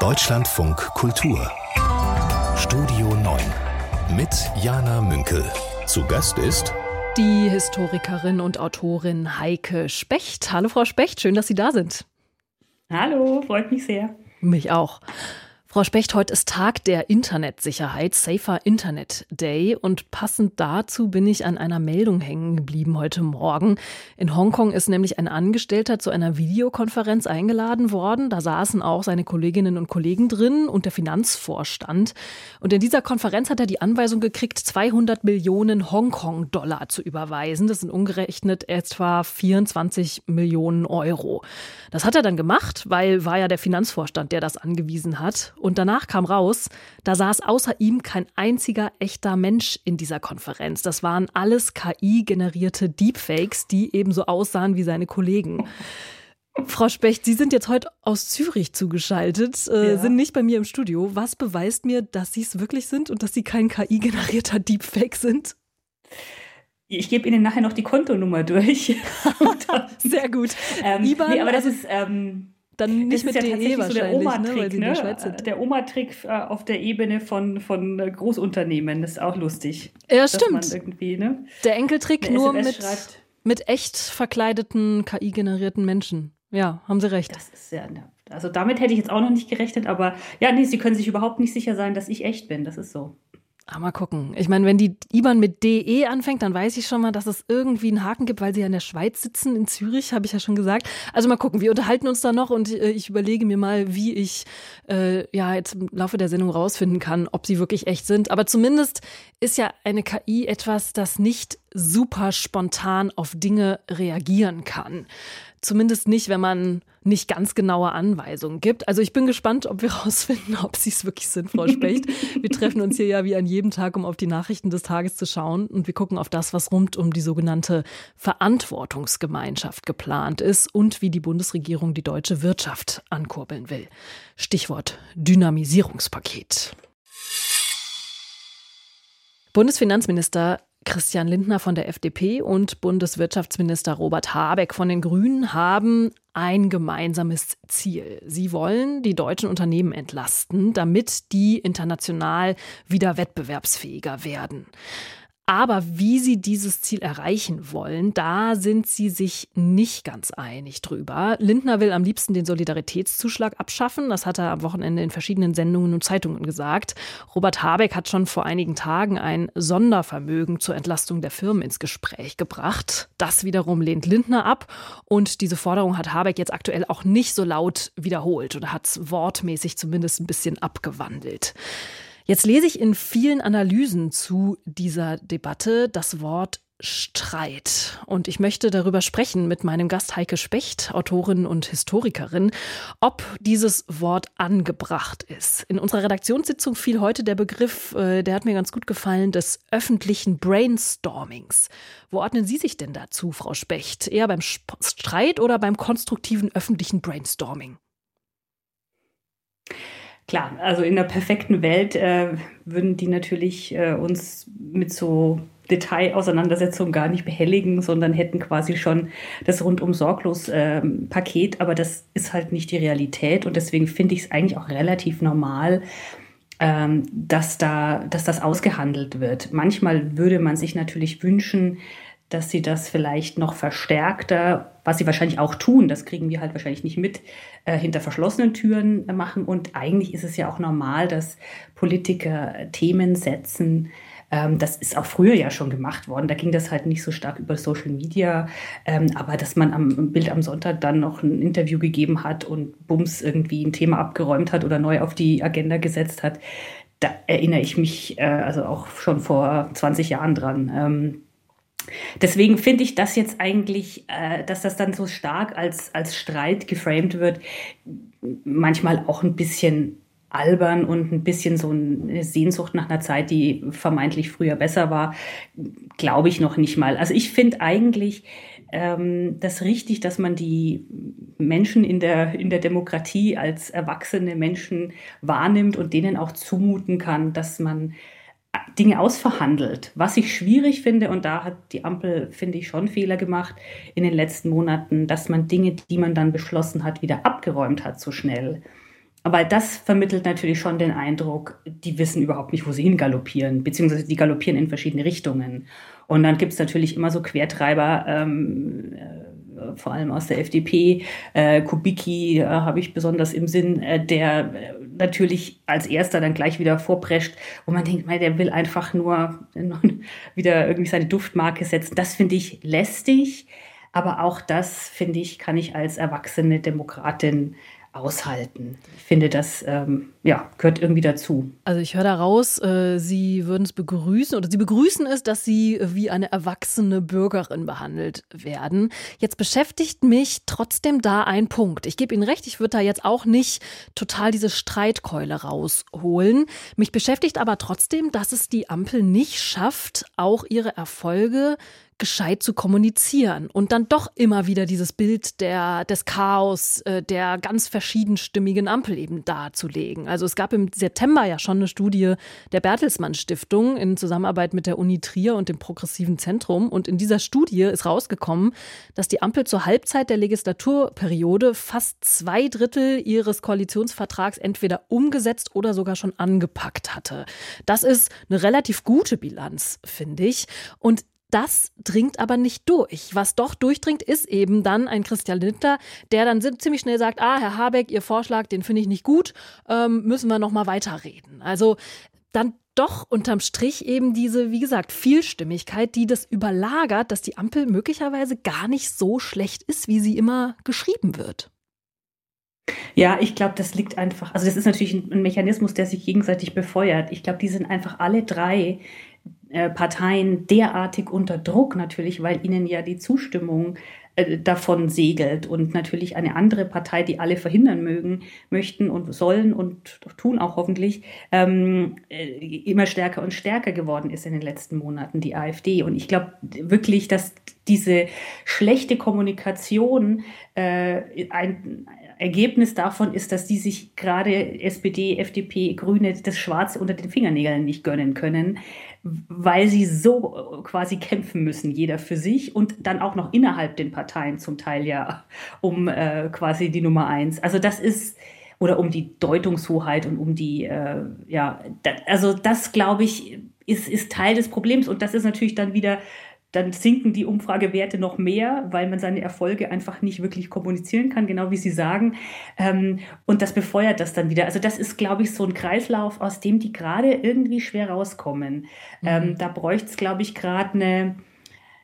Deutschlandfunk Kultur Studio 9 mit Jana Münkel. Zu Gast ist die Historikerin und Autorin Heike Specht. Hallo Frau Specht, schön, dass Sie da sind. Hallo, freut mich sehr. Mich auch. Frau Specht, heute ist Tag der Internetsicherheit, Safer Internet Day. Und passend dazu bin ich an einer Meldung hängen geblieben heute Morgen. In Hongkong ist nämlich ein Angestellter zu einer Videokonferenz eingeladen worden. Da saßen auch seine Kolleginnen und Kollegen drin und der Finanzvorstand. Und in dieser Konferenz hat er die Anweisung gekriegt, 200 Millionen Hongkong-Dollar zu überweisen. Das sind umgerechnet etwa 24 Millionen Euro. Das hat er dann gemacht, weil war ja der Finanzvorstand, der das angewiesen hat. Und danach kam raus, da saß außer ihm kein einziger echter Mensch in dieser Konferenz. Das waren alles KI-generierte Deepfakes, die ebenso aussahen wie seine Kollegen. Frau Specht, Sie sind jetzt heute aus Zürich zugeschaltet, äh, ja. sind nicht bei mir im Studio. Was beweist mir, dass Sie es wirklich sind und dass Sie kein KI-generierter Deepfake sind? Ich gebe Ihnen nachher noch die Kontonummer durch. Sehr gut. Ähm, IBAN, nee, aber das ist. Ähm, dann nicht mit ja DE wahrscheinlich, so der Oma-Trick, ne, weil sie in der ne? Schweiz sind. Der Oma-Trick äh, auf der Ebene von, von äh, Großunternehmen, das ist auch lustig. Ja, stimmt. Ne, der Enkeltrick nur mit, mit echt verkleideten, KI-generierten Menschen. Ja, haben Sie recht. Das ist ja, ne, also damit hätte ich jetzt auch noch nicht gerechnet, aber ja, nee, Sie können sich überhaupt nicht sicher sein, dass ich echt bin. Das ist so. Ah, mal gucken. Ich meine, wenn die IBAN mit DE anfängt, dann weiß ich schon mal, dass es irgendwie einen Haken gibt, weil sie ja in der Schweiz sitzen, in Zürich, habe ich ja schon gesagt. Also mal gucken, wir unterhalten uns da noch und äh, ich überlege mir mal, wie ich äh, ja jetzt im Laufe der Sendung rausfinden kann, ob sie wirklich echt sind. Aber zumindest ist ja eine KI etwas, das nicht super spontan auf Dinge reagieren kann. Zumindest nicht, wenn man nicht ganz genaue Anweisungen gibt. Also ich bin gespannt, ob wir herausfinden, ob sie es wirklich sind, Frau Specht. wir treffen uns hier ja wie an jedem Tag, um auf die Nachrichten des Tages zu schauen. Und wir gucken auf das, was rund um die sogenannte Verantwortungsgemeinschaft geplant ist und wie die Bundesregierung die deutsche Wirtschaft ankurbeln will. Stichwort Dynamisierungspaket. Bundesfinanzminister Christian Lindner von der FDP und Bundeswirtschaftsminister Robert Habeck von den Grünen haben ein gemeinsames Ziel. Sie wollen die deutschen Unternehmen entlasten, damit die international wieder wettbewerbsfähiger werden. Aber wie sie dieses Ziel erreichen wollen, da sind sie sich nicht ganz einig drüber. Lindner will am liebsten den Solidaritätszuschlag abschaffen. Das hat er am Wochenende in verschiedenen Sendungen und Zeitungen gesagt. Robert Habeck hat schon vor einigen Tagen ein Sondervermögen zur Entlastung der Firmen ins Gespräch gebracht. Das wiederum lehnt Lindner ab. Und diese Forderung hat Habeck jetzt aktuell auch nicht so laut wiederholt oder hat es wortmäßig zumindest ein bisschen abgewandelt. Jetzt lese ich in vielen Analysen zu dieser Debatte das Wort Streit. Und ich möchte darüber sprechen mit meinem Gast Heike Specht, Autorin und Historikerin, ob dieses Wort angebracht ist. In unserer Redaktionssitzung fiel heute der Begriff, äh, der hat mir ganz gut gefallen, des öffentlichen Brainstormings. Wo ordnen Sie sich denn dazu, Frau Specht? Eher beim Streit oder beim konstruktiven öffentlichen Brainstorming? Klar, also in der perfekten Welt äh, würden die natürlich äh, uns mit so Detailauseinandersetzungen gar nicht behelligen, sondern hätten quasi schon das rundum sorglos äh, Paket. Aber das ist halt nicht die Realität und deswegen finde ich es eigentlich auch relativ normal, ähm, dass da, dass das ausgehandelt wird. Manchmal würde man sich natürlich wünschen, dass sie das vielleicht noch verstärkter, was sie wahrscheinlich auch tun, das kriegen wir halt wahrscheinlich nicht mit, äh, hinter verschlossenen Türen äh, machen. Und eigentlich ist es ja auch normal, dass Politiker Themen setzen. Ähm, das ist auch früher ja schon gemacht worden. Da ging das halt nicht so stark über Social Media. Ähm, aber dass man am Bild am Sonntag dann noch ein Interview gegeben hat und Bums irgendwie ein Thema abgeräumt hat oder neu auf die Agenda gesetzt hat, da erinnere ich mich äh, also auch schon vor 20 Jahren dran. Deswegen finde ich das jetzt eigentlich, äh, dass das dann so stark als, als Streit geframed wird, manchmal auch ein bisschen albern und ein bisschen so eine Sehnsucht nach einer Zeit, die vermeintlich früher besser war, glaube ich noch nicht mal. Also ich finde eigentlich ähm, das richtig, dass man die Menschen in der, in der Demokratie als erwachsene Menschen wahrnimmt und denen auch zumuten kann, dass man Dinge ausverhandelt. Was ich schwierig finde, und da hat die Ampel, finde ich, schon Fehler gemacht in den letzten Monaten, dass man Dinge, die man dann beschlossen hat, wieder abgeräumt hat so schnell. aber das vermittelt natürlich schon den Eindruck, die wissen überhaupt nicht, wo sie hingaloppieren, beziehungsweise die galoppieren in verschiedene Richtungen. Und dann gibt es natürlich immer so Quertreiber, ähm, äh, vor allem aus der FDP. Äh, Kubicki äh, habe ich besonders im Sinn, äh, der äh, natürlich als erster dann gleich wieder vorprescht, wo man denkt, der will einfach nur wieder irgendwie seine Duftmarke setzen. Das finde ich lästig. Aber auch das, finde ich, kann ich als erwachsene Demokratin aushalten. Ich finde, das ähm, ja, gehört irgendwie dazu. Also ich höre daraus, äh, Sie würden es begrüßen oder Sie begrüßen es, dass Sie wie eine erwachsene Bürgerin behandelt werden. Jetzt beschäftigt mich trotzdem da ein Punkt. Ich gebe Ihnen recht, ich würde da jetzt auch nicht total diese Streitkeule rausholen. Mich beschäftigt aber trotzdem, dass es die Ampel nicht schafft, auch ihre Erfolge gescheit zu kommunizieren und dann doch immer wieder dieses Bild der, des Chaos, äh, der ganz verschiedenstimmigen Ampel eben darzulegen. Also es gab im September ja schon eine Studie der Bertelsmann Stiftung in Zusammenarbeit mit der Uni Trier und dem Progressiven Zentrum und in dieser Studie ist rausgekommen, dass die Ampel zur Halbzeit der Legislaturperiode fast zwei Drittel ihres Koalitionsvertrags entweder umgesetzt oder sogar schon angepackt hatte. Das ist eine relativ gute Bilanz, finde ich. Und das dringt aber nicht durch. Was doch durchdringt, ist eben dann ein Christian Lindner, der dann ziemlich schnell sagt, ah, Herr Habeck, Ihr Vorschlag, den finde ich nicht gut, ähm, müssen wir noch mal weiterreden. Also dann doch unterm Strich eben diese, wie gesagt, Vielstimmigkeit, die das überlagert, dass die Ampel möglicherweise gar nicht so schlecht ist, wie sie immer geschrieben wird. Ja, ich glaube, das liegt einfach, also das ist natürlich ein Mechanismus, der sich gegenseitig befeuert. Ich glaube, die sind einfach alle drei Parteien derartig unter Druck natürlich, weil ihnen ja die Zustimmung äh, davon segelt und natürlich eine andere Partei, die alle verhindern mögen, möchten und sollen und tun auch hoffentlich, ähm, äh, immer stärker und stärker geworden ist in den letzten Monaten, die AfD. Und ich glaube wirklich, dass diese schlechte Kommunikation äh, ein, Ergebnis davon ist, dass die sich gerade SPD, FDP, Grüne das Schwarze unter den Fingernägeln nicht gönnen können, weil sie so äh, quasi kämpfen müssen, jeder für sich und dann auch noch innerhalb den Parteien zum Teil ja um äh, quasi die Nummer eins. Also das ist oder um die Deutungshoheit und um die, äh, ja, da, also das glaube ich ist, ist Teil des Problems und das ist natürlich dann wieder dann sinken die Umfragewerte noch mehr, weil man seine Erfolge einfach nicht wirklich kommunizieren kann, genau wie Sie sagen. Ähm, und das befeuert das dann wieder. Also das ist, glaube ich, so ein Kreislauf, aus dem die gerade irgendwie schwer rauskommen. Mhm. Ähm, da bräuchte es, glaube ich, gerade eine,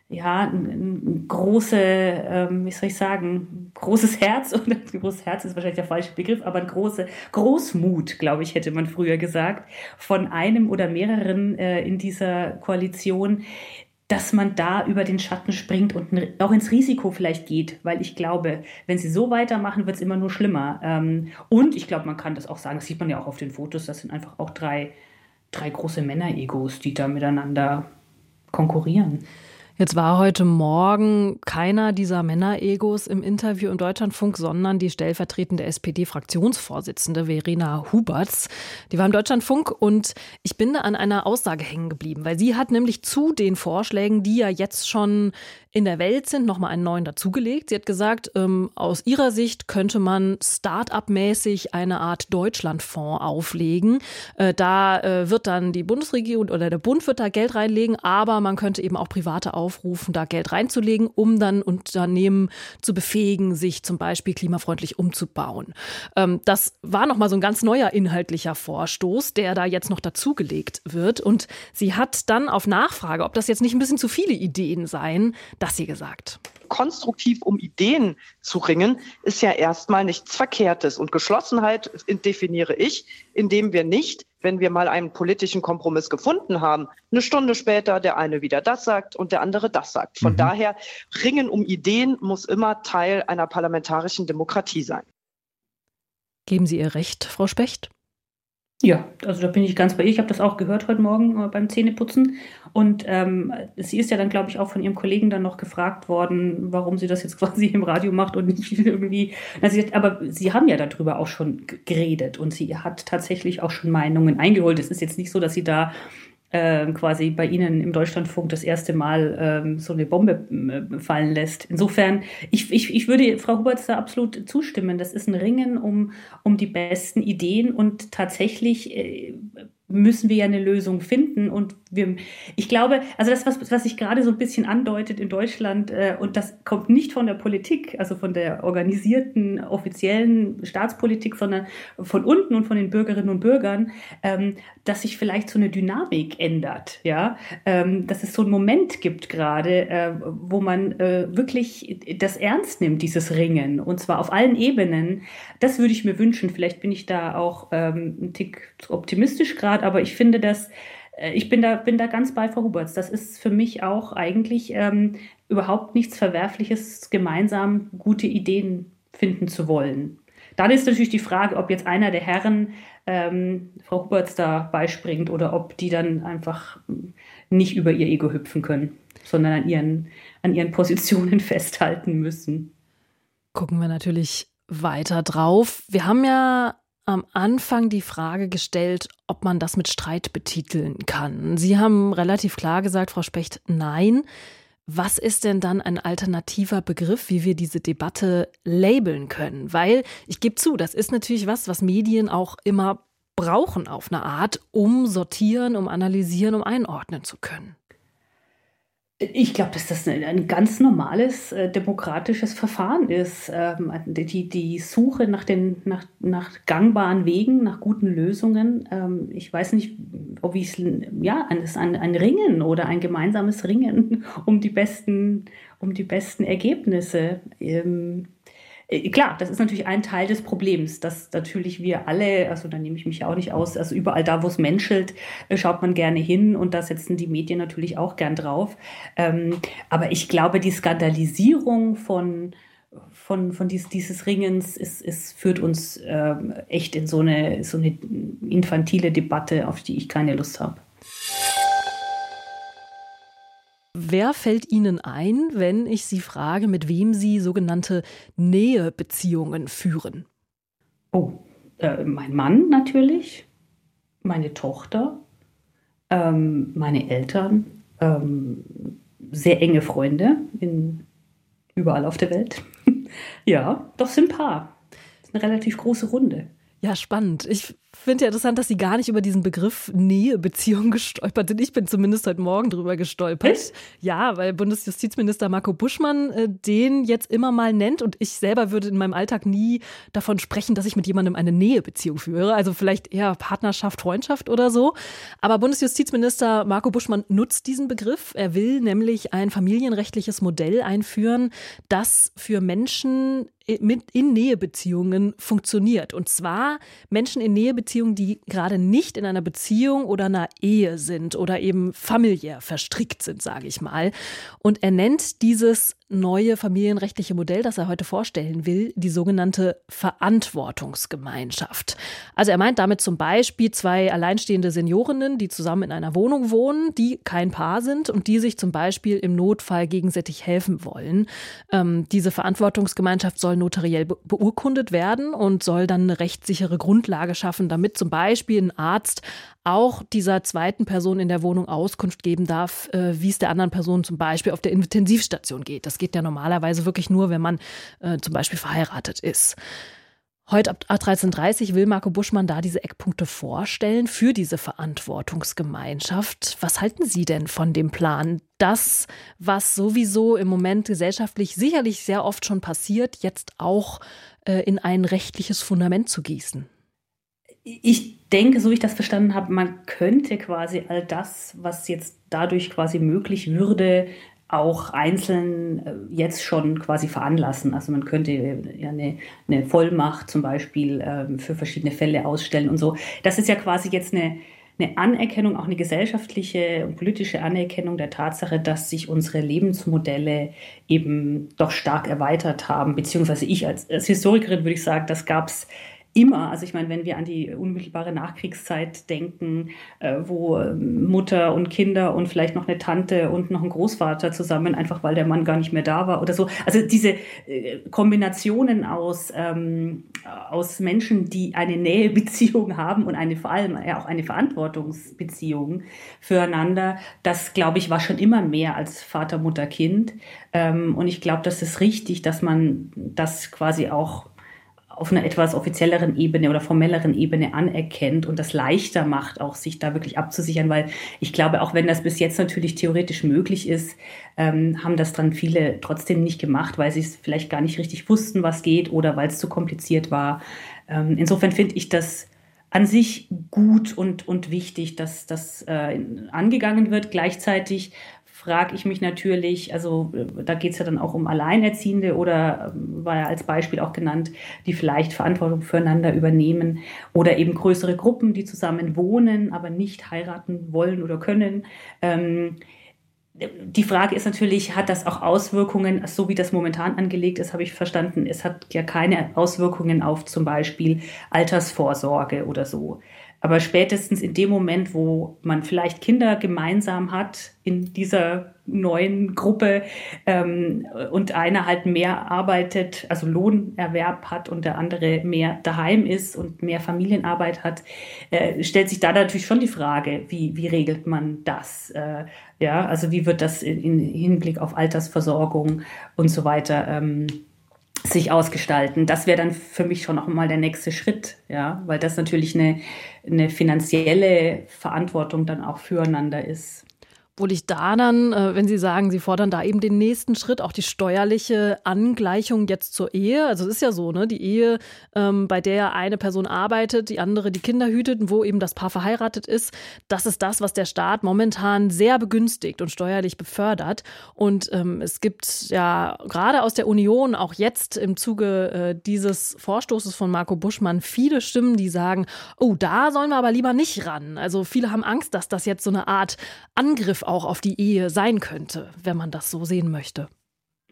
ja, ein, große, ähm, wie soll ich sagen, großes Herz, oder großes Herz ist wahrscheinlich der falsche Begriff, aber ein große Großmut, glaube ich, hätte man früher gesagt, von einem oder mehreren äh, in dieser Koalition, dass man da über den Schatten springt und auch ins Risiko vielleicht geht, weil ich glaube, wenn sie so weitermachen, wird es immer nur schlimmer. Ähm, und ich glaube, man kann das auch sagen, das sieht man ja auch auf den Fotos, das sind einfach auch drei, drei große Männer-Egos, die da miteinander konkurrieren. Jetzt war heute Morgen keiner dieser Männer-Egos im Interview im Deutschlandfunk, sondern die stellvertretende SPD-Fraktionsvorsitzende Verena Huberts. Die war im Deutschlandfunk und ich bin da an einer Aussage hängen geblieben, weil sie hat nämlich zu den Vorschlägen, die ja jetzt schon in der Welt sind, nochmal einen neuen dazugelegt. Sie hat gesagt, ähm, aus ihrer Sicht könnte man Start-up-mäßig eine Art Deutschlandfonds auflegen. Äh, da äh, wird dann die Bundesregierung oder der Bund wird da Geld reinlegen, aber man könnte eben auch private aufrufen, da Geld reinzulegen, um dann Unternehmen zu befähigen, sich zum Beispiel klimafreundlich umzubauen. Ähm, das war nochmal so ein ganz neuer inhaltlicher Vorstoß, der da jetzt noch dazugelegt wird. Und sie hat dann auf Nachfrage, ob das jetzt nicht ein bisschen zu viele Ideen seien, das sie gesagt. Konstruktiv um Ideen zu ringen, ist ja erstmal nichts Verkehrtes. Und Geschlossenheit definiere ich, indem wir nicht, wenn wir mal einen politischen Kompromiss gefunden haben, eine Stunde später der eine wieder das sagt und der andere das sagt. Von mhm. daher, Ringen um Ideen muss immer Teil einer parlamentarischen Demokratie sein. Geben Sie ihr Recht, Frau Specht? Ja, also da bin ich ganz bei ihr. Ich habe das auch gehört heute Morgen äh, beim Zähneputzen. Und ähm, sie ist ja dann, glaube ich, auch von ihrem Kollegen dann noch gefragt worden, warum sie das jetzt quasi im Radio macht und nicht irgendwie. Also, aber sie haben ja darüber auch schon geredet und sie hat tatsächlich auch schon Meinungen eingeholt. Es ist jetzt nicht so, dass sie da äh, quasi bei Ihnen im Deutschlandfunk das erste Mal ähm, so eine Bombe äh, fallen lässt. Insofern, ich, ich, ich würde Frau Huberts da absolut zustimmen. Das ist ein Ringen um, um die besten Ideen und tatsächlich äh, müssen wir ja eine Lösung finden. Und wir, ich glaube, also das, was, was sich gerade so ein bisschen andeutet in Deutschland, äh, und das kommt nicht von der Politik, also von der organisierten, offiziellen Staatspolitik, sondern von unten und von den Bürgerinnen und Bürgern, ähm, dass sich vielleicht so eine Dynamik ändert, ja, ähm, dass es so einen Moment gibt gerade, äh, wo man äh, wirklich das ernst nimmt, dieses Ringen, und zwar auf allen Ebenen. Das würde ich mir wünschen. Vielleicht bin ich da auch ähm, ein Tick optimistisch gerade aber ich finde das, äh, ich bin da, bin da ganz bei Frau Huberts. Das ist für mich auch eigentlich ähm, überhaupt nichts Verwerfliches, gemeinsam gute Ideen finden zu wollen. Dann ist natürlich die Frage, ob jetzt einer der Herren ähm, Frau Huberts da beispringt oder ob die dann einfach nicht über ihr Ego hüpfen können, sondern an ihren, an ihren Positionen festhalten müssen. Gucken wir natürlich weiter drauf. Wir haben ja am Anfang die Frage gestellt, ob man das mit Streit betiteln kann. Sie haben relativ klar gesagt, Frau Specht, nein. Was ist denn dann ein alternativer Begriff, wie wir diese Debatte labeln können? Weil ich gebe zu, das ist natürlich was, was Medien auch immer brauchen auf eine Art, um sortieren, um analysieren, um einordnen zu können. Ich glaube, dass das ein, ein ganz normales äh, demokratisches Verfahren ist. Ähm, die, die Suche nach, den, nach, nach gangbaren Wegen, nach guten Lösungen. Ähm, ich weiß nicht, ob ich es, ja, ein, ein Ringen oder ein gemeinsames Ringen um die besten, um die besten Ergebnisse. Ähm, äh, klar, das ist natürlich ein Teil des Problems, dass natürlich wir alle, also da nehme ich mich ja auch nicht aus, also überall da, wo es menschelt, äh, schaut man gerne hin und da setzen die Medien natürlich auch gern drauf. Ähm, aber ich glaube, die Skandalisierung von von, von dies, dieses Ringens ist, ist, führt uns äh, echt in so eine, so eine infantile Debatte, auf die ich keine Lust habe. Wer fällt Ihnen ein, wenn ich Sie frage, mit wem Sie sogenannte Nähebeziehungen führen? Oh, äh, mein Mann natürlich, meine Tochter, ähm, meine Eltern, ähm, sehr enge Freunde in, überall auf der Welt. ja, doch sind ein paar. Das ist eine relativ große Runde. Ja, spannend. Ich finde ja interessant, dass Sie gar nicht über diesen Begriff Nähebeziehung gestolpert sind. Ich bin zumindest heute Morgen drüber gestolpert. Echt? Ja, weil Bundesjustizminister Marco Buschmann äh, den jetzt immer mal nennt und ich selber würde in meinem Alltag nie davon sprechen, dass ich mit jemandem eine Nähebeziehung führe. Also vielleicht eher Partnerschaft, Freundschaft oder so. Aber Bundesjustizminister Marco Buschmann nutzt diesen Begriff. Er will nämlich ein familienrechtliches Modell einführen, das für Menschen in Nähebeziehungen funktioniert. Und zwar Menschen in Nähebeziehungen, die gerade nicht in einer Beziehung oder einer Ehe sind oder eben familiär verstrickt sind, sage ich mal. Und er nennt dieses neue familienrechtliche Modell, das er heute vorstellen will, die sogenannte Verantwortungsgemeinschaft. Also er meint damit zum Beispiel zwei alleinstehende Seniorinnen, die zusammen in einer Wohnung wohnen, die kein Paar sind und die sich zum Beispiel im Notfall gegenseitig helfen wollen. Ähm, diese Verantwortungsgemeinschaft soll notariell be beurkundet werden und soll dann eine rechtssichere Grundlage schaffen, damit zum Beispiel ein Arzt auch dieser zweiten Person in der Wohnung Auskunft geben darf, äh, wie es der anderen Person zum Beispiel auf der Intensivstation geht. Das geht ja normalerweise wirklich nur, wenn man äh, zum Beispiel verheiratet ist. Heute ab 13.30 will Marco Buschmann da diese Eckpunkte vorstellen für diese Verantwortungsgemeinschaft. Was halten Sie denn von dem Plan, das, was sowieso im Moment gesellschaftlich sicherlich sehr oft schon passiert, jetzt auch äh, in ein rechtliches Fundament zu gießen? Ich denke, so wie ich das verstanden habe, man könnte quasi all das, was jetzt dadurch quasi möglich würde, auch einzeln äh, jetzt schon quasi veranlassen. Also man könnte ja eine, eine Vollmacht zum Beispiel ähm, für verschiedene Fälle ausstellen und so. Das ist ja quasi jetzt eine, eine Anerkennung, auch eine gesellschaftliche und politische Anerkennung der Tatsache, dass sich unsere Lebensmodelle eben doch stark erweitert haben. Beziehungsweise ich als, als Historikerin würde ich sagen, das gab es immer, also ich meine, wenn wir an die unmittelbare Nachkriegszeit denken, äh, wo ähm, Mutter und Kinder und vielleicht noch eine Tante und noch ein Großvater zusammen, einfach weil der Mann gar nicht mehr da war oder so. Also diese äh, Kombinationen aus, ähm, aus Menschen, die eine Nähebeziehung haben und eine vor allem ja auch eine Verantwortungsbeziehung füreinander, das glaube ich war schon immer mehr als Vater, Mutter, Kind. Ähm, und ich glaube, das ist richtig, dass man das quasi auch auf einer etwas offizielleren Ebene oder formelleren Ebene anerkennt und das leichter macht, auch sich da wirklich abzusichern, weil ich glaube, auch wenn das bis jetzt natürlich theoretisch möglich ist, ähm, haben das dann viele trotzdem nicht gemacht, weil sie es vielleicht gar nicht richtig wussten, was geht oder weil es zu kompliziert war. Ähm, insofern finde ich das an sich gut und, und wichtig, dass das äh, angegangen wird. Gleichzeitig frage ich mich natürlich, also äh, da geht es ja dann auch um Alleinerziehende oder ähm, war ja als Beispiel auch genannt, die vielleicht Verantwortung füreinander übernehmen oder eben größere Gruppen, die zusammen wohnen, aber nicht heiraten wollen oder können. Ähm, die Frage ist natürlich, hat das auch Auswirkungen, so wie das momentan angelegt ist, habe ich verstanden, es hat ja keine Auswirkungen auf zum Beispiel Altersvorsorge oder so. Aber spätestens in dem Moment, wo man vielleicht Kinder gemeinsam hat in dieser neuen Gruppe ähm, und einer halt mehr arbeitet, also Lohnerwerb hat und der andere mehr daheim ist und mehr Familienarbeit hat, äh, stellt sich da natürlich schon die Frage, wie, wie regelt man das? Äh, ja, also wie wird das in, in Hinblick auf Altersversorgung und so weiter ähm, sich ausgestalten. Das wäre dann für mich schon noch mal der nächste Schritt, ja, weil das natürlich eine, eine finanzielle Verantwortung dann auch füreinander ist. Obwohl ich da dann, äh, wenn Sie sagen, Sie fordern da eben den nächsten Schritt, auch die steuerliche Angleichung jetzt zur Ehe. Also es ist ja so, ne, die Ehe, ähm, bei der eine Person arbeitet, die andere die Kinder hütet, wo eben das Paar verheiratet ist, das ist das, was der Staat momentan sehr begünstigt und steuerlich befördert. Und ähm, es gibt ja gerade aus der Union, auch jetzt im Zuge äh, dieses Vorstoßes von Marco Buschmann, viele Stimmen, die sagen, oh, da sollen wir aber lieber nicht ran. Also viele haben Angst, dass das jetzt so eine Art Angriff auch auf die Ehe sein könnte, wenn man das so sehen möchte.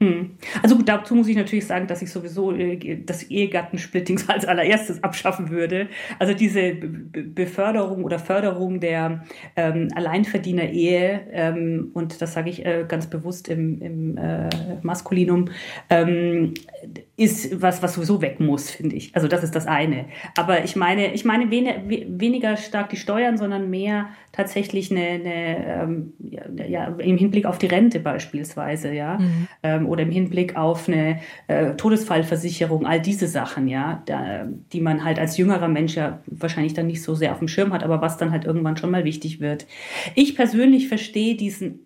Hm. Also dazu muss ich natürlich sagen, dass ich sowieso äh, das Ehegattensplitting als allererstes abschaffen würde. Also diese Beförderung oder Förderung der ähm, Alleinverdiener-Ehe, ähm, und das sage ich äh, ganz bewusst im, im äh, Maskulinum, ähm, ist was, was sowieso weg muss, finde ich. Also das ist das eine. Aber ich meine, ich meine wen, weniger stark die Steuern, sondern mehr tatsächlich eine, eine ähm, ja, im Hinblick auf die Rente beispielsweise, ja, mhm. ähm, oder im Hinblick auf eine äh, Todesfallversicherung, all diese Sachen, ja, da, die man halt als jüngerer Mensch ja wahrscheinlich dann nicht so sehr auf dem Schirm hat, aber was dann halt irgendwann schon mal wichtig wird. Ich persönlich verstehe diesen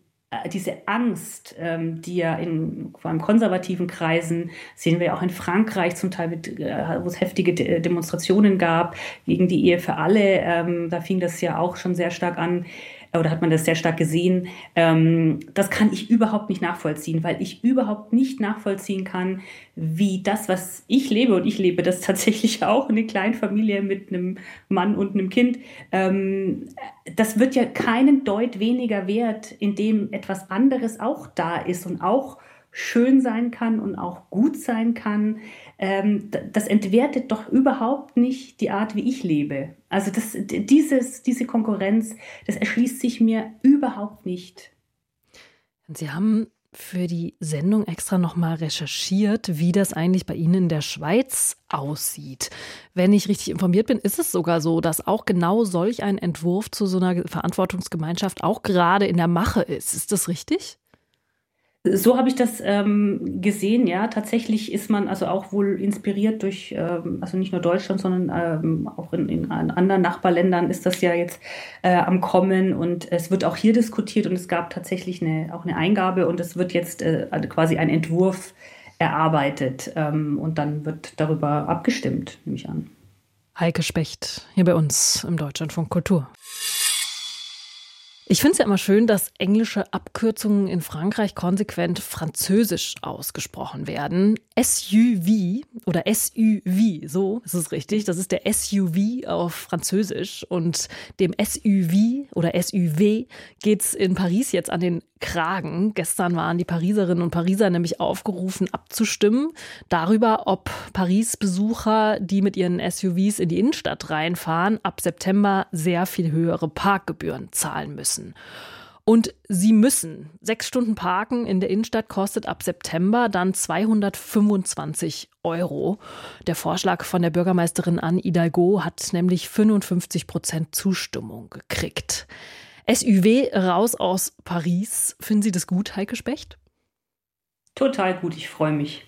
diese Angst, ähm, die ja in vor allem konservativen Kreisen, sehen wir ja auch in Frankreich zum Teil, mit, äh, wo es heftige De Demonstrationen gab gegen die Ehe für alle, ähm, da fing das ja auch schon sehr stark an, oder hat man das sehr stark gesehen. Ähm, das kann ich überhaupt nicht nachvollziehen, weil ich überhaupt nicht nachvollziehen kann, wie das, was ich lebe, und ich lebe das tatsächlich auch, eine Kleinfamilie mit einem Mann und einem Kind, ähm, das wird ja keinen Deut weniger wert, indem etwas anderes auch da ist und auch schön sein kann und auch gut sein kann ähm, das entwertet doch überhaupt nicht die Art, wie ich lebe. Also das, dieses, diese Konkurrenz, das erschließt sich mir überhaupt nicht. Sie haben für die Sendung extra nochmal recherchiert, wie das eigentlich bei Ihnen in der Schweiz aussieht. Wenn ich richtig informiert bin, ist es sogar so, dass auch genau solch ein Entwurf zu so einer Verantwortungsgemeinschaft auch gerade in der Mache ist. Ist das richtig? So habe ich das ähm, gesehen, ja. Tatsächlich ist man also auch wohl inspiriert durch, ähm, also nicht nur Deutschland, sondern ähm, auch in, in, anderen Nachbarländern ist das ja jetzt äh, am Kommen und es wird auch hier diskutiert und es gab tatsächlich eine, auch eine Eingabe und es wird jetzt äh, also quasi ein Entwurf erarbeitet ähm, und dann wird darüber abgestimmt, nehme ich an. Heike Specht hier bei uns im Deutschlandfunk Kultur. Ich finde es ja immer schön, dass englische Abkürzungen in Frankreich konsequent französisch ausgesprochen werden. SUV oder SUV, so ist es richtig. Das ist der SUV auf Französisch. Und dem SUV oder SUV geht es in Paris jetzt an den Kragen. Gestern waren die Pariserinnen und Pariser nämlich aufgerufen, abzustimmen darüber, ob Paris-Besucher, die mit ihren SUVs in die Innenstadt reinfahren, ab September sehr viel höhere Parkgebühren zahlen müssen. Und sie müssen. Sechs Stunden Parken in der Innenstadt kostet ab September dann 225 Euro. Der Vorschlag von der Bürgermeisterin Anne Hidalgo hat nämlich 55 Prozent Zustimmung gekriegt. SUV raus aus Paris. Finden Sie das gut, Heike Specht? Total gut, ich freue mich.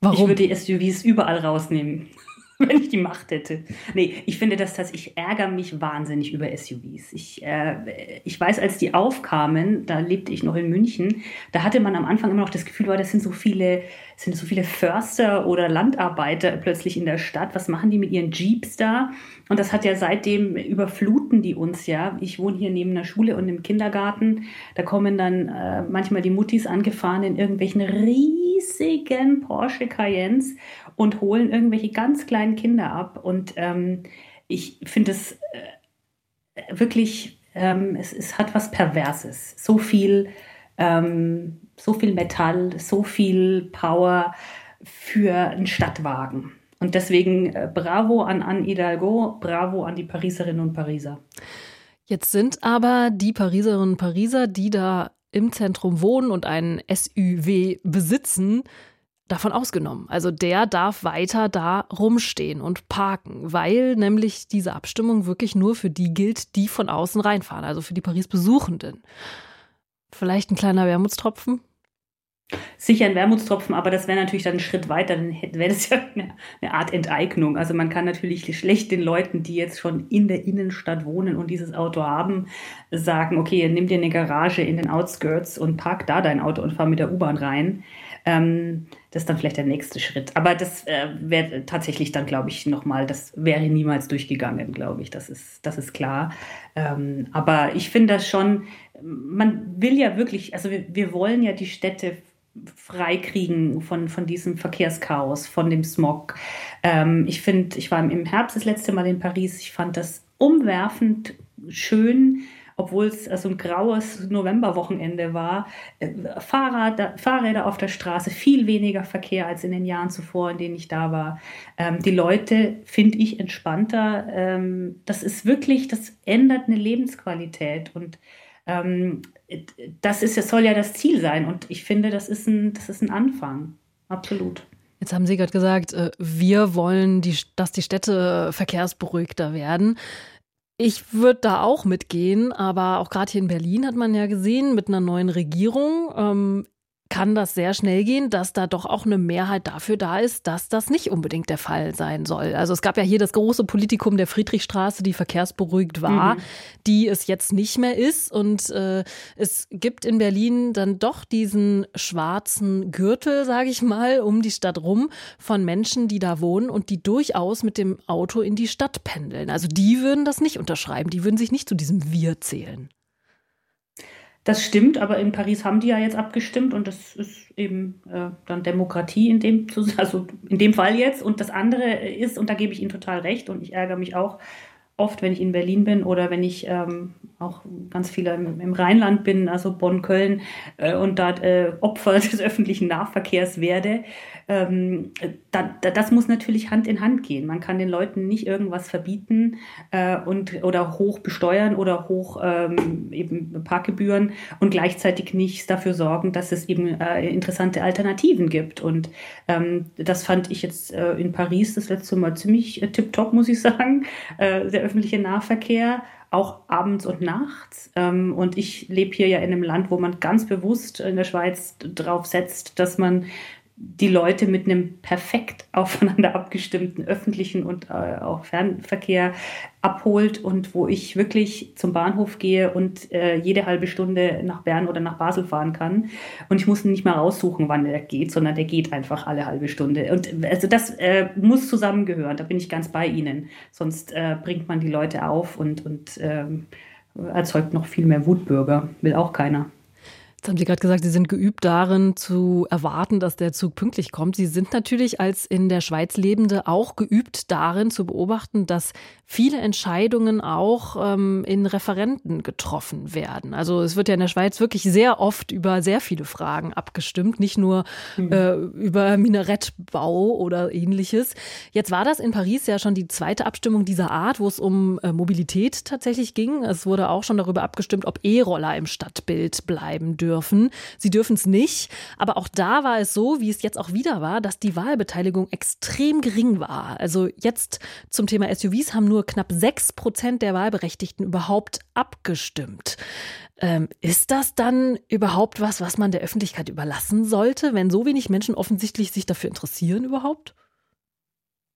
Warum? Ich würde die SUVs überall rausnehmen, wenn ich die Macht hätte. Nee, ich finde das tatsächlich, ich ärgere mich wahnsinnig über SUVs. Ich, äh, ich weiß, als die aufkamen, da lebte ich noch in München, da hatte man am Anfang immer noch das Gefühl, das sind so viele, sind so viele Förster oder Landarbeiter plötzlich in der Stadt. Was machen die mit ihren Jeeps da? Und das hat ja seitdem überfluten die uns ja. Ich wohne hier neben einer Schule und im Kindergarten. Da kommen dann äh, manchmal die Muttis angefahren in irgendwelchen riesigen Porsche Cayennes und holen irgendwelche ganz kleinen Kinder ab. Und ähm, ich finde es äh, wirklich, ähm, es, es hat was Perverses. So viel, ähm, so viel Metall, so viel Power für einen Stadtwagen. Und deswegen äh, bravo an Anne Hidalgo, bravo an die Pariserinnen und Pariser. Jetzt sind aber die Pariserinnen und Pariser, die da im Zentrum wohnen und einen SUV besitzen, davon ausgenommen. Also der darf weiter da rumstehen und parken, weil nämlich diese Abstimmung wirklich nur für die gilt, die von außen reinfahren, also für die Paris-Besuchenden. Vielleicht ein kleiner Wermutstropfen? Sicher ein Wermutstropfen, aber das wäre natürlich dann ein Schritt weiter, dann wäre das ja eine, Art Enteignung. Also man kann natürlich schlecht den Leuten, die jetzt schon in der Innenstadt wohnen und dieses Auto haben, sagen, okay, nimm dir eine Garage in den Outskirts und park da dein Auto und fahr mit der U-Bahn rein. Ähm, das ist dann vielleicht der nächste Schritt. Aber das äh, wäre tatsächlich dann, glaube ich, nochmal, das wäre niemals durchgegangen, glaube ich. Das ist, das ist klar. Ähm, aber ich finde das schon, man will ja wirklich, also wir, wir wollen ja die Städte freikriegen von, von diesem Verkehrschaos, von dem Smog. Ähm, ich finde, ich war im Herbst das letzte Mal in Paris, ich fand das umwerfend schön, obwohl es so ein graues Novemberwochenende war. Äh, Fahrrad, Fahrräder auf der Straße, viel weniger Verkehr als in den Jahren zuvor, in denen ich da war. Ähm, die Leute finde ich entspannter. Ähm, das ist wirklich, das ändert eine Lebensqualität und ähm, das ist, soll ja das Ziel sein. Und ich finde, das ist ein, das ist ein Anfang. Absolut. Jetzt haben Sie gerade gesagt, äh, wir wollen, die, dass die Städte verkehrsberuhigter werden. Ich würde da auch mitgehen, aber auch gerade hier in Berlin hat man ja gesehen, mit einer neuen Regierung ähm, kann das sehr schnell gehen, dass da doch auch eine Mehrheit dafür da ist, dass das nicht unbedingt der Fall sein soll. Also es gab ja hier das große Politikum der Friedrichstraße, die verkehrsberuhigt war, mhm. die es jetzt nicht mehr ist. Und äh, es gibt in Berlin dann doch diesen schwarzen Gürtel, sage ich mal, um die Stadt rum von Menschen, die da wohnen und die durchaus mit dem Auto in die Stadt pendeln. Also die würden das nicht unterschreiben, die würden sich nicht zu diesem Wir zählen. Das stimmt, aber in Paris haben die ja jetzt abgestimmt und das ist eben äh, dann Demokratie in dem, also in dem Fall jetzt. Und das andere ist, und da gebe ich Ihnen total recht, und ich ärgere mich auch oft, wenn ich in Berlin bin oder wenn ich ähm, auch ganz viel im, im, Rheinland bin, also Bonn, Köln, äh, und da äh, Opfer des öffentlichen Nahverkehrs werde, ähm, da, da, das muss natürlich Hand in Hand gehen. Man kann den Leuten nicht irgendwas verbieten äh, und oder hoch besteuern oder hoch ähm, eben Parkgebühren und gleichzeitig nicht dafür sorgen, dass es eben äh, interessante Alternativen gibt. Und ähm, das fand ich jetzt äh, in Paris das letzte Mal ziemlich äh, tipptopp, muss ich sagen. Äh, der öffentliche Nahverkehr auch abends und nachts. Ähm, und ich lebe hier ja in einem Land, wo man ganz bewusst in der Schweiz drauf setzt, dass man die Leute mit einem perfekt aufeinander abgestimmten öffentlichen und äh, auch Fernverkehr abholt und wo ich wirklich zum Bahnhof gehe und äh, jede halbe Stunde nach Bern oder nach Basel fahren kann. Und ich muss nicht mal raussuchen, wann der geht, sondern der geht einfach alle halbe Stunde. Und also das äh, muss zusammengehören, da bin ich ganz bei Ihnen. Sonst äh, bringt man die Leute auf und, und ähm, erzeugt noch viel mehr Wutbürger, will auch keiner. Jetzt haben Sie gerade gesagt, Sie sind geübt darin zu erwarten, dass der Zug pünktlich kommt. Sie sind natürlich als in der Schweiz Lebende auch geübt darin zu beobachten, dass viele Entscheidungen auch ähm, in Referenten getroffen werden. Also es wird ja in der Schweiz wirklich sehr oft über sehr viele Fragen abgestimmt, nicht nur mhm. äh, über Minarettbau oder ähnliches. Jetzt war das in Paris ja schon die zweite Abstimmung dieser Art, wo es um äh, Mobilität tatsächlich ging. Es wurde auch schon darüber abgestimmt, ob E-Roller im Stadtbild bleiben dürfen dürfen. Sie dürfen es nicht. Aber auch da war es so, wie es jetzt auch wieder war, dass die Wahlbeteiligung extrem gering war. Also jetzt zum Thema SUVs haben nur knapp sechs Prozent der Wahlberechtigten überhaupt abgestimmt. Ähm, ist das dann überhaupt was, was man der Öffentlichkeit überlassen sollte, wenn so wenig Menschen offensichtlich sich dafür interessieren überhaupt?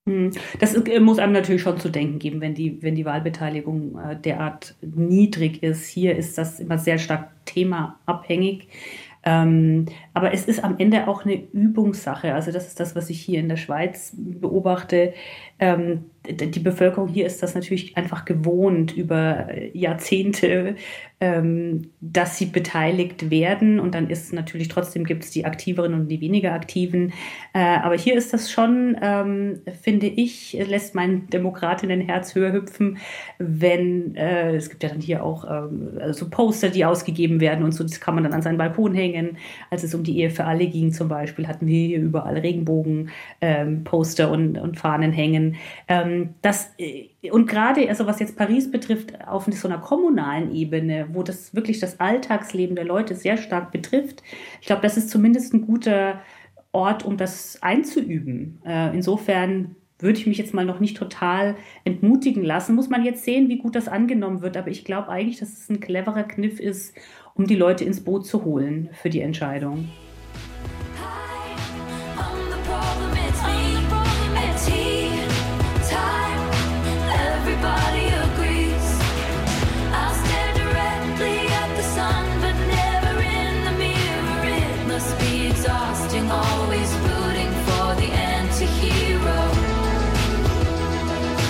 Hm. Das äh, muss einem natürlich schon zu denken geben, wenn die, wenn die Wahlbeteiligung äh, derart niedrig ist. Hier ist das immer sehr stark themaabhängig. Ähm, aber es ist am Ende auch eine Übungssache. Also das ist das, was ich hier in der Schweiz beobachte. Ähm, die Bevölkerung hier ist das natürlich einfach gewohnt über Jahrzehnte, ähm, dass sie beteiligt werden. Und dann ist natürlich trotzdem gibt es die aktiveren und die weniger aktiven. Äh, aber hier ist das schon, ähm, finde ich, lässt mein Demokratinnenherz höher hüpfen, wenn äh, es gibt ja dann hier auch ähm, so Poster, die ausgegeben werden und so, das kann man dann an seinen Balkon hängen. Als es um die Ehe für alle ging zum Beispiel, hatten wir hier überall Regenbogen-Poster ähm, und, und Fahnen hängen. Ähm, das, äh, und gerade, also was jetzt Paris betrifft, auf so einer kommunalen Ebene, wo das wirklich das Alltagsleben der Leute sehr stark betrifft, ich glaube, das ist zumindest ein guter Ort, um das einzuüben. Äh, insofern würde ich mich jetzt mal noch nicht total entmutigen lassen. Muss man jetzt sehen, wie gut das angenommen wird. Aber ich glaube eigentlich, dass es ein cleverer Kniff ist, um die Leute ins Boot zu holen für die Entscheidung.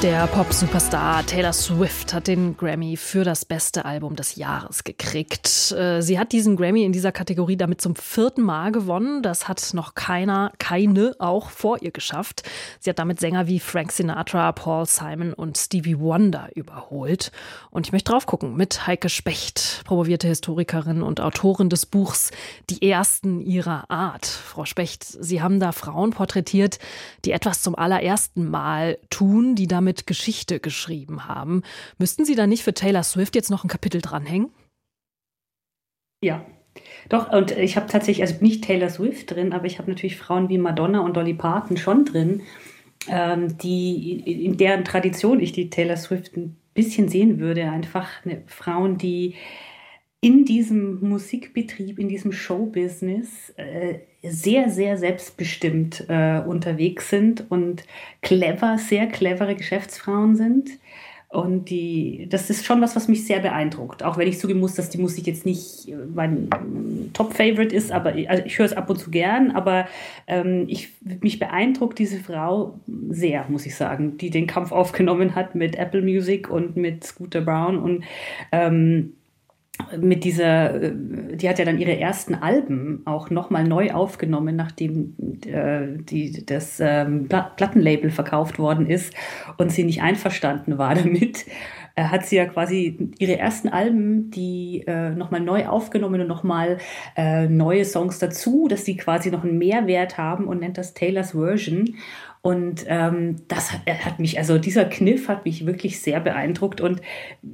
Der Pop-Superstar Taylor Swift hat den Grammy für das beste Album des Jahres gekriegt. Äh, sie hat diesen Grammy in dieser Kategorie damit zum vierten Mal gewonnen. Das hat noch keiner, keine auch vor ihr geschafft. Sie hat damit Sänger wie Frank Sinatra, Paul Simon und Stevie Wonder überholt. Und ich möchte drauf gucken mit Heike Specht, promovierte Historikerin und Autorin des Buchs Die Ersten ihrer Art. Frau Specht, Sie haben da Frauen porträtiert, die etwas zum allerersten Mal tun, die damit damit Geschichte geschrieben haben. Müssten Sie da nicht für Taylor Swift jetzt noch ein Kapitel dranhängen? Ja, doch, und ich habe tatsächlich, also nicht Taylor Swift drin, aber ich habe natürlich Frauen wie Madonna und Dolly Parton schon drin, ähm, die in deren Tradition ich die Taylor Swift ein bisschen sehen würde. Einfach eine, Frauen, die in diesem Musikbetrieb, in diesem Showbusiness äh, sehr, sehr selbstbestimmt äh, unterwegs sind und clever, sehr clevere Geschäftsfrauen sind. Und die, das ist schon was, was mich sehr beeindruckt. Auch wenn ich zugeben muss, dass die Musik jetzt nicht mein Top-Favorite ist, aber also ich höre es ab und zu gern. Aber ähm, ich, mich beeindruckt diese Frau sehr, muss ich sagen, die den Kampf aufgenommen hat mit Apple Music und mit Scooter Brown. Und ähm, mit dieser, die hat ja dann ihre ersten Alben auch nochmal neu aufgenommen, nachdem äh, die, das ähm, Plattenlabel verkauft worden ist und sie nicht einverstanden war damit, äh, hat sie ja quasi ihre ersten Alben, die äh, nochmal neu aufgenommen und nochmal äh, neue Songs dazu, dass sie quasi noch einen Mehrwert haben und nennt das Taylor's Version. Und ähm, das hat, hat, mich, also dieser Kniff hat mich wirklich sehr beeindruckt und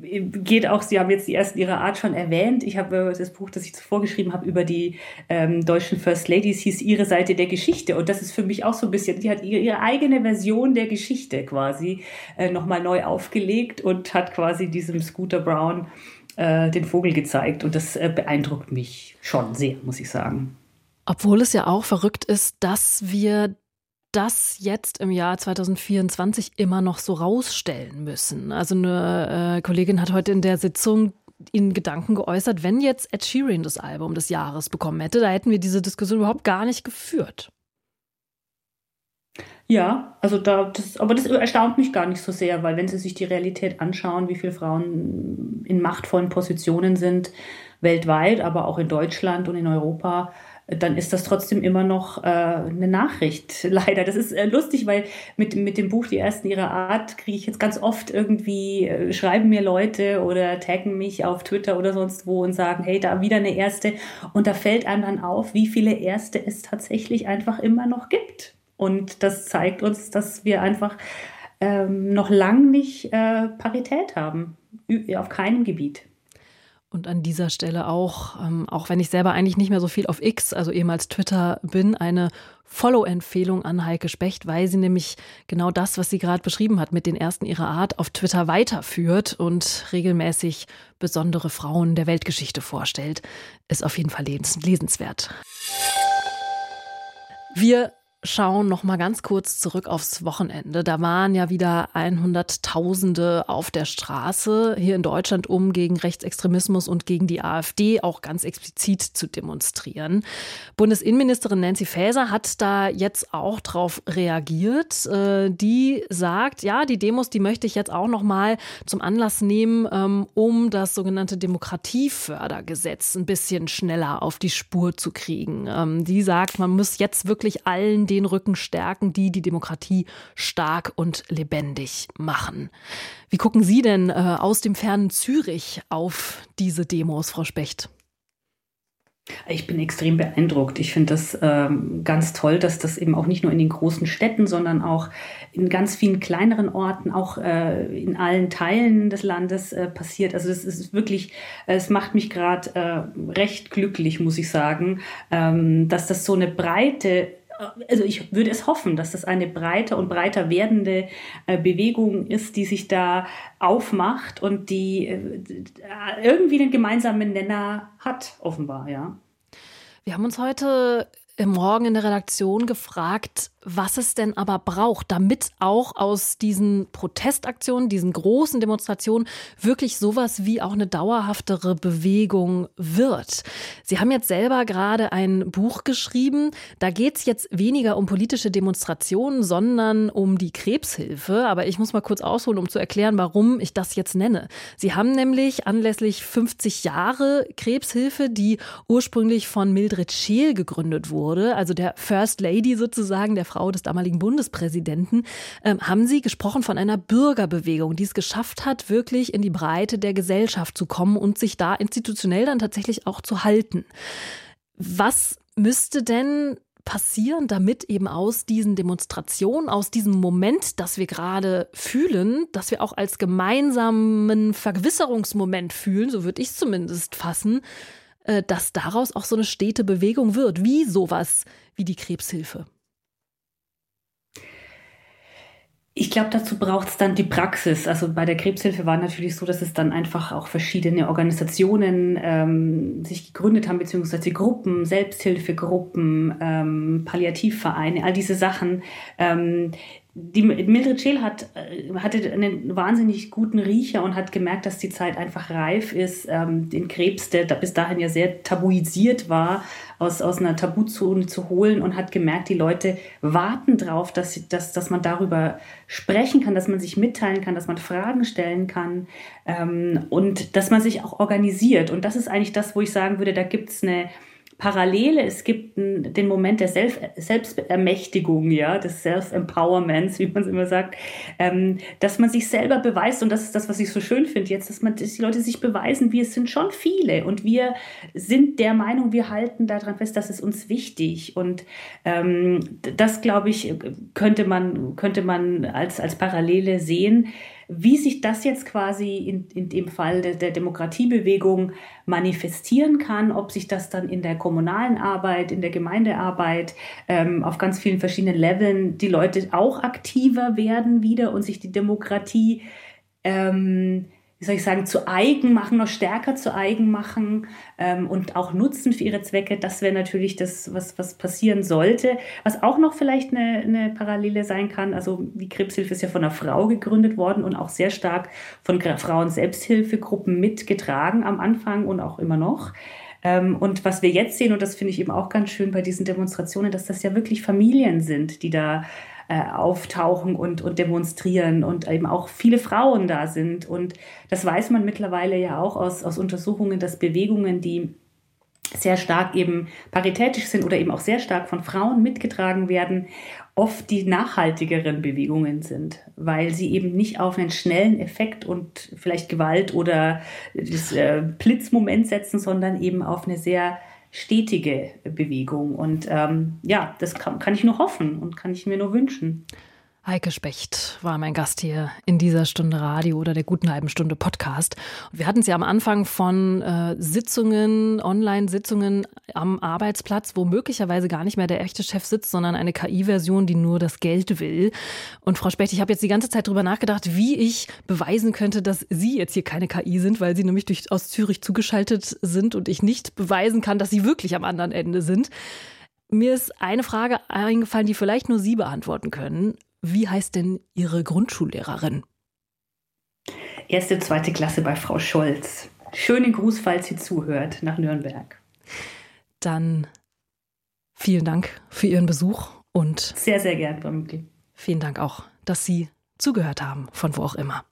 äh, geht auch, Sie haben jetzt die ersten ihrer Art schon erwähnt. Ich habe das Buch, das ich zuvor geschrieben habe über die ähm, deutschen First Ladies, hieß Ihre Seite der Geschichte. Und das ist für mich auch so ein bisschen, die hat ihre, ihre eigene Version der Geschichte quasi äh, nochmal neu aufgelegt und hat quasi diesem Scooter Brown äh, den Vogel gezeigt. Und das äh, beeindruckt mich schon sehr, muss ich sagen. Obwohl es ja auch verrückt ist, dass wir das jetzt im Jahr 2024 immer noch so rausstellen müssen. Also eine äh, Kollegin hat heute in der Sitzung in Gedanken geäußert, wenn jetzt Ed Sheeran das Album des Jahres bekommen hätte, da hätten wir diese Diskussion überhaupt gar nicht geführt. Ja, also da, das, aber das erstaunt mich gar nicht so sehr, weil wenn Sie sich die Realität anschauen, wie viele Frauen in machtvollen Positionen sind, weltweit, aber auch in Deutschland und in Europa, dann ist das trotzdem immer noch äh, eine Nachricht. Leider. Das ist äh, lustig, weil mit, mit dem Buch Die Ersten ihrer Art kriege ich jetzt ganz oft irgendwie, äh, schreiben mir Leute oder taggen mich auf Twitter oder sonst wo und sagen, hey, da wieder eine Erste. Und da fällt einem dann auf, wie viele Erste es tatsächlich einfach immer noch gibt. Und das zeigt uns, dass wir einfach ähm, noch lang nicht äh, Parität haben. Auf keinem Gebiet. Und an dieser Stelle auch, ähm, auch wenn ich selber eigentlich nicht mehr so viel auf X, also ehemals Twitter bin, eine Follow-Empfehlung an Heike Specht, weil sie nämlich genau das, was sie gerade beschrieben hat, mit den ersten ihrer Art auf Twitter weiterführt und regelmäßig besondere Frauen der Weltgeschichte vorstellt. Ist auf jeden Fall lesenswert. Wir schauen noch mal ganz kurz zurück aufs Wochenende. Da waren ja wieder 100.000 auf der Straße hier in Deutschland, um gegen Rechtsextremismus und gegen die AfD auch ganz explizit zu demonstrieren. Bundesinnenministerin Nancy Faeser hat da jetzt auch drauf reagiert. Äh, die sagt, ja, die Demos, die möchte ich jetzt auch noch mal zum Anlass nehmen, ähm, um das sogenannte Demokratiefördergesetz ein bisschen schneller auf die Spur zu kriegen. Ähm, die sagt, man muss jetzt wirklich allen den Rücken stärken, die die Demokratie stark und lebendig machen. Wie gucken Sie denn äh, aus dem fernen Zürich auf diese Demos, Frau Specht? Ich bin extrem beeindruckt. Ich finde das ähm, ganz toll, dass das eben auch nicht nur in den großen Städten, sondern auch in ganz vielen kleineren Orten, auch äh, in allen Teilen des Landes äh, passiert. Also das ist wirklich, es macht mich gerade äh, recht glücklich, muss ich sagen, ähm, dass das so eine breite also ich würde es hoffen, dass das eine breiter und breiter werdende äh, Bewegung ist, die sich da aufmacht und die äh, irgendwie einen gemeinsamen Nenner hat, offenbar, ja. Wir haben uns heute Morgen in der Redaktion gefragt, was es denn aber braucht, damit auch aus diesen Protestaktionen, diesen großen Demonstrationen wirklich sowas wie auch eine dauerhaftere Bewegung wird. Sie haben jetzt selber gerade ein Buch geschrieben. Da geht es jetzt weniger um politische Demonstrationen, sondern um die Krebshilfe. Aber ich muss mal kurz ausholen, um zu erklären, warum ich das jetzt nenne. Sie haben nämlich anlässlich 50 Jahre Krebshilfe, die ursprünglich von Mildred Scheel gegründet wurde, also der First Lady sozusagen, der Frau des damaligen Bundespräsidenten, äh, haben Sie gesprochen von einer Bürgerbewegung, die es geschafft hat, wirklich in die Breite der Gesellschaft zu kommen und sich da institutionell dann tatsächlich auch zu halten. Was müsste denn passieren, damit eben aus diesen Demonstrationen, aus diesem Moment, das wir gerade fühlen, dass wir auch als gemeinsamen Vergewisserungsmoment fühlen, so würde ich es zumindest fassen, dass daraus auch so eine stete Bewegung wird, wie sowas wie die Krebshilfe. Ich glaube, dazu braucht es dann die Praxis. Also bei der Krebshilfe war natürlich so, dass es dann einfach auch verschiedene Organisationen ähm, sich gegründet haben, beziehungsweise Gruppen, Selbsthilfegruppen, ähm, Palliativvereine, all diese Sachen. Ähm, die Mildred Scheel hat, äh, hatte einen wahnsinnig guten Riecher und hat gemerkt, dass die Zeit einfach reif ist, ähm, den Krebs, der bis dahin ja sehr tabuisiert war, aus, aus einer Tabuzone zu holen und hat gemerkt, die Leute warten drauf, dass, dass, dass man darüber sprechen kann, dass man sich mitteilen kann, dass man Fragen stellen kann ähm, und dass man sich auch organisiert. Und das ist eigentlich das, wo ich sagen würde, da gibt es eine Parallele, es gibt den Moment der Self Selbstermächtigung, ja, des Self-Empowerments, wie man es immer sagt, ähm, dass man sich selber beweist, und das ist das, was ich so schön finde jetzt, dass, man, dass die Leute sich beweisen, wir sind schon viele und wir sind der Meinung, wir halten daran fest, das ist uns wichtig. Und ähm, das, glaube ich, könnte man, könnte man als, als Parallele sehen. Wie sich das jetzt quasi in, in dem Fall der, der Demokratiebewegung manifestieren kann, ob sich das dann in der kommunalen Arbeit, in der Gemeindearbeit, ähm, auf ganz vielen verschiedenen Leveln die Leute auch aktiver werden wieder und sich die Demokratie ähm, wie soll ich sagen, zu eigen machen, noch stärker zu eigen machen ähm, und auch nutzen für ihre Zwecke. Das wäre natürlich das, was, was passieren sollte. Was auch noch vielleicht eine, eine Parallele sein kann, also die Krebshilfe ist ja von einer Frau gegründet worden und auch sehr stark von Frauen Selbsthilfegruppen mitgetragen am Anfang und auch immer noch. Ähm, und was wir jetzt sehen, und das finde ich eben auch ganz schön bei diesen Demonstrationen, dass das ja wirklich Familien sind, die da äh, auftauchen und, und demonstrieren und eben auch viele Frauen da sind. Und das weiß man mittlerweile ja auch aus, aus Untersuchungen, dass Bewegungen, die sehr stark eben paritätisch sind oder eben auch sehr stark von Frauen mitgetragen werden, oft die nachhaltigeren Bewegungen sind, weil sie eben nicht auf einen schnellen Effekt und vielleicht Gewalt oder das äh, Blitzmoment setzen, sondern eben auf eine sehr stetige Bewegung. Und ähm, ja, das kann, kann ich nur hoffen und kann ich mir nur wünschen. Heike Specht war mein Gast hier in dieser Stunde Radio oder der guten halben Stunde Podcast. wir hatten es ja am Anfang von äh, Sitzungen, Online-Sitzungen am Arbeitsplatz, wo möglicherweise gar nicht mehr der echte Chef sitzt, sondern eine KI-Version, die nur das Geld will. Und Frau Specht, ich habe jetzt die ganze Zeit darüber nachgedacht, wie ich beweisen könnte, dass Sie jetzt hier keine KI sind, weil Sie nämlich durch, aus Zürich zugeschaltet sind und ich nicht beweisen kann, dass Sie wirklich am anderen Ende sind. Mir ist eine Frage eingefallen, die vielleicht nur Sie beantworten können. Wie heißt denn Ihre Grundschullehrerin? Erste, zweite Klasse bei Frau Scholz. Schönen Gruß, falls sie zuhört, nach Nürnberg. Dann vielen Dank für Ihren Besuch und sehr, sehr gern, Frau Vielen Dank auch, dass Sie zugehört haben, von wo auch immer.